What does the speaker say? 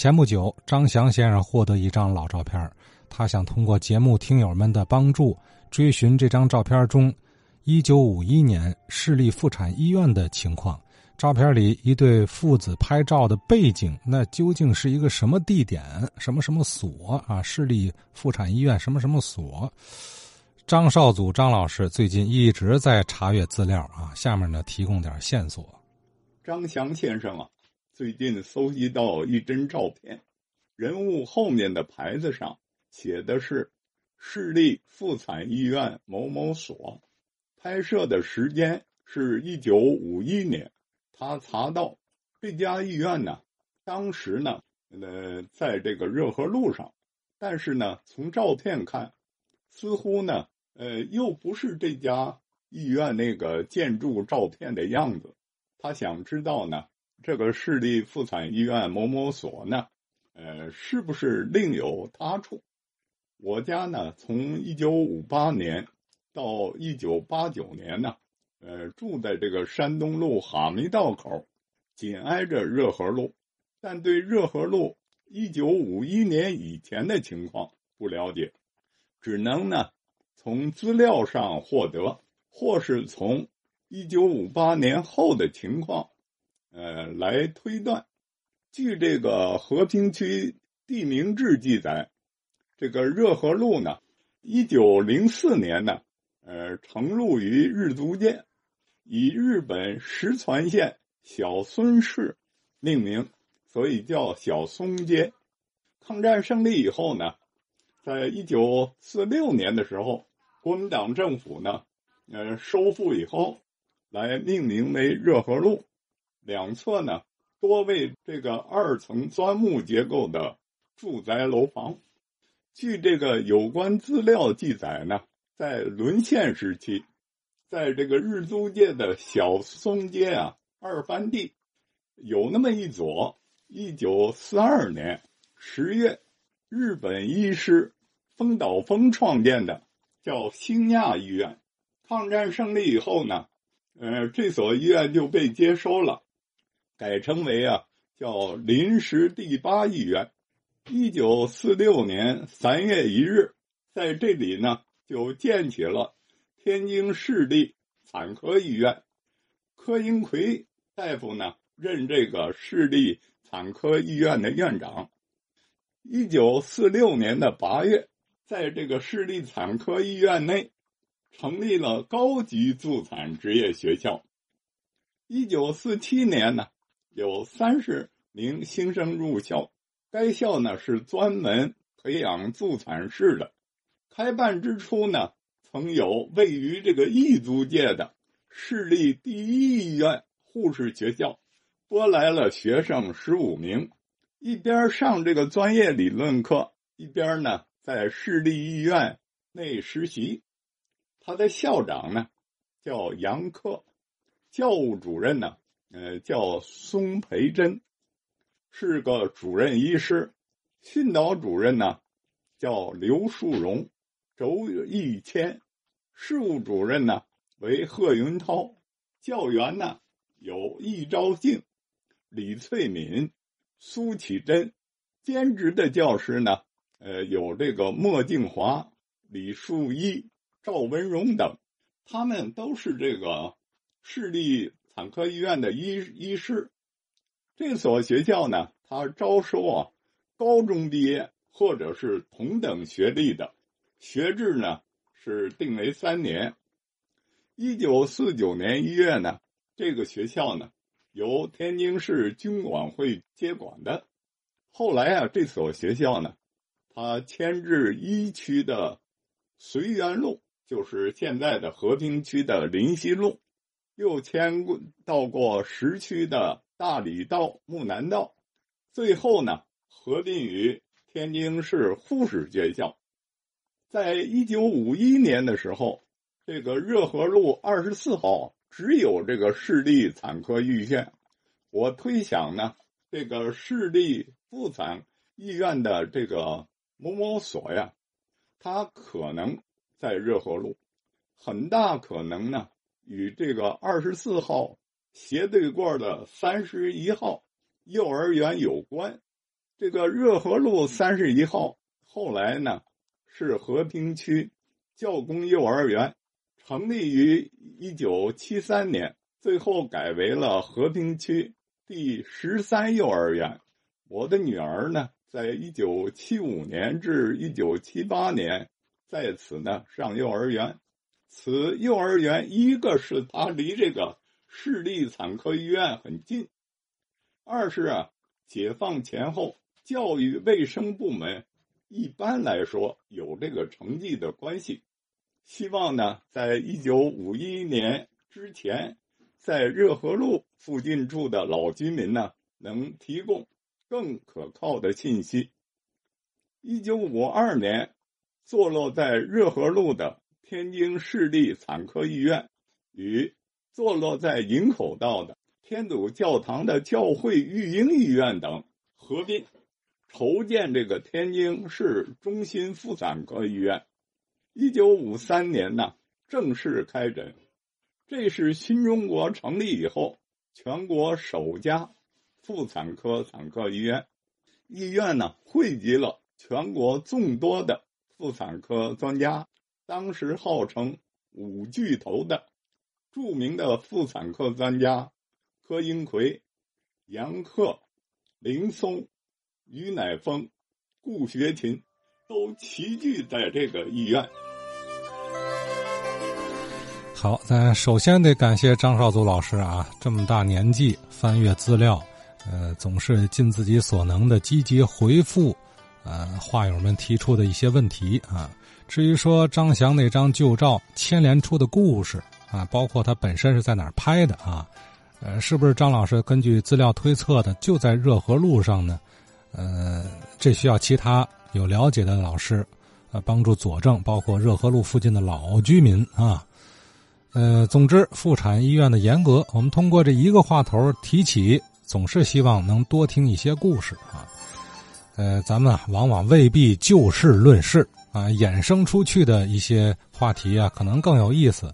前不久，张翔先生获得一张老照片，他想通过节目听友们的帮助，追寻这张照片中1951年市立妇产医院的情况。照片里一对父子拍照的背景，那究竟是一个什么地点？什么什么所啊？市立妇产医院什么什么所？张少祖张老师最近一直在查阅资料啊，下面呢提供点线索。张翔先生啊。最近搜集到一帧照片，人物后面的牌子上写的是“市立妇产医院某某所”，拍摄的时间是一九五一年。他查到这家医院呢，当时呢，呃，在这个热河路上，但是呢，从照片看，似乎呢，呃，又不是这家医院那个建筑照片的样子。他想知道呢。这个市立妇产医院某某所呢，呃，是不是另有他处？我家呢，从一九五八年到一九八九年呢，呃，住在这个山东路哈密道口，紧挨着热河路，但对热河路一九五一年以前的情况不了解，只能呢从资料上获得，或是从一九五八年后的情况。呃，来推断，据这个和平区地名志记载，这个热河路呢，一九零四年呢，呃，承入于日租界，以日本石川县小孙市命名，所以叫小松街。抗战胜利以后呢，在一九四六年的时候，国民党政府呢，呃，收复以后，来命名为热河路。两侧呢，多为这个二层砖木结构的住宅楼房。据这个有关资料记载呢，在沦陷时期，在这个日租界的小松街啊二番地，有那么一所，一九四二年十月，日本医师丰岛丰创建的，叫兴亚医院。抗战胜利以后呢，呃，这所医院就被接收了。改称为啊，叫临时第八医院。一九四六年三月一日，在这里呢，就建起了天津市立产科医院。柯英奎大夫呢，任这个市立产科医院的院长。一九四六年的八月，在这个市立产科医院内，成立了高级助产职业学校。一九四七年呢。有三十名新生入校，该校呢是专门培养助产士的。开办之初呢，曾有位于这个异族界的市立第一医院护士学校，拨来了学生十五名，一边上这个专业理论课，一边呢在市立医院内实习。他的校长呢叫杨克，教务主任呢。呃，叫松培珍，是个主任医师；训导主任呢，叫刘树荣、周义谦；事务主任呢为贺云涛；教员呢有易昭静、李翠敏、苏启珍；兼职的教师呢，呃，有这个莫静华、李树一、赵文荣等，他们都是这个市立。产科医院的医医师，这所学校呢，它招收啊高中毕业或者是同等学历的，学制呢是定为三年。一九四九年一月呢，这个学校呢由天津市军管会接管的。后来啊，这所学校呢，它迁至一区的绥园路，就是现在的和平区的临西路。又迁过到过十区的大理道、木南道，最后呢合并于天津市护士学校。在一九五一年的时候，这个热河路二十四号只有这个市立产科医院。我推想呢，这个市立妇产医院的这个某某所呀，它可能在热河路，很大可能呢。与这个二十四号斜对过的三十一号幼儿园有关，这个热河路三十一号后来呢是和平区教工幼儿园，成立于一九七三年，最后改为了和平区第十三幼儿园。我的女儿呢，在一九七五年至一九七八年在此呢上幼儿园。此幼儿园一个是它离这个市立产科医院很近，二是啊，解放前后。教育卫生部门一般来说有这个成绩的关系，希望呢，在一九五一年之前，在热河路附近住的老居民呢，能提供更可靠的信息。一九五二年，坐落在热河路的天津市立产科医院与坐落在营口道的天主教堂的教会育婴医院等合并。筹建这个天津市中心妇产科医院，一九五三年呢正式开诊，这是新中国成立以后全国首家妇产科产科医院。医院呢汇集了全国众多的妇产科专家，当时号称五巨头的著名的妇产科专家柯英奎、杨克、林松。于乃峰、顾学勤都齐聚在这个医院。好，咱首先得感谢张少祖老师啊，这么大年纪翻阅资料，呃，总是尽自己所能的积极回复，呃，话友们提出的一些问题啊。至于说张翔那张旧照牵连出的故事啊，包括他本身是在哪儿拍的啊，呃，是不是张老师根据资料推测的，就在热河路上呢？呃，这需要其他有了解的老师，呃，帮助佐证，包括热河路附近的老居民啊。呃，总之，妇产医院的严格，我们通过这一个话头提起，总是希望能多听一些故事啊。呃，咱们啊，往往未必就事论事啊，衍生出去的一些话题啊，可能更有意思。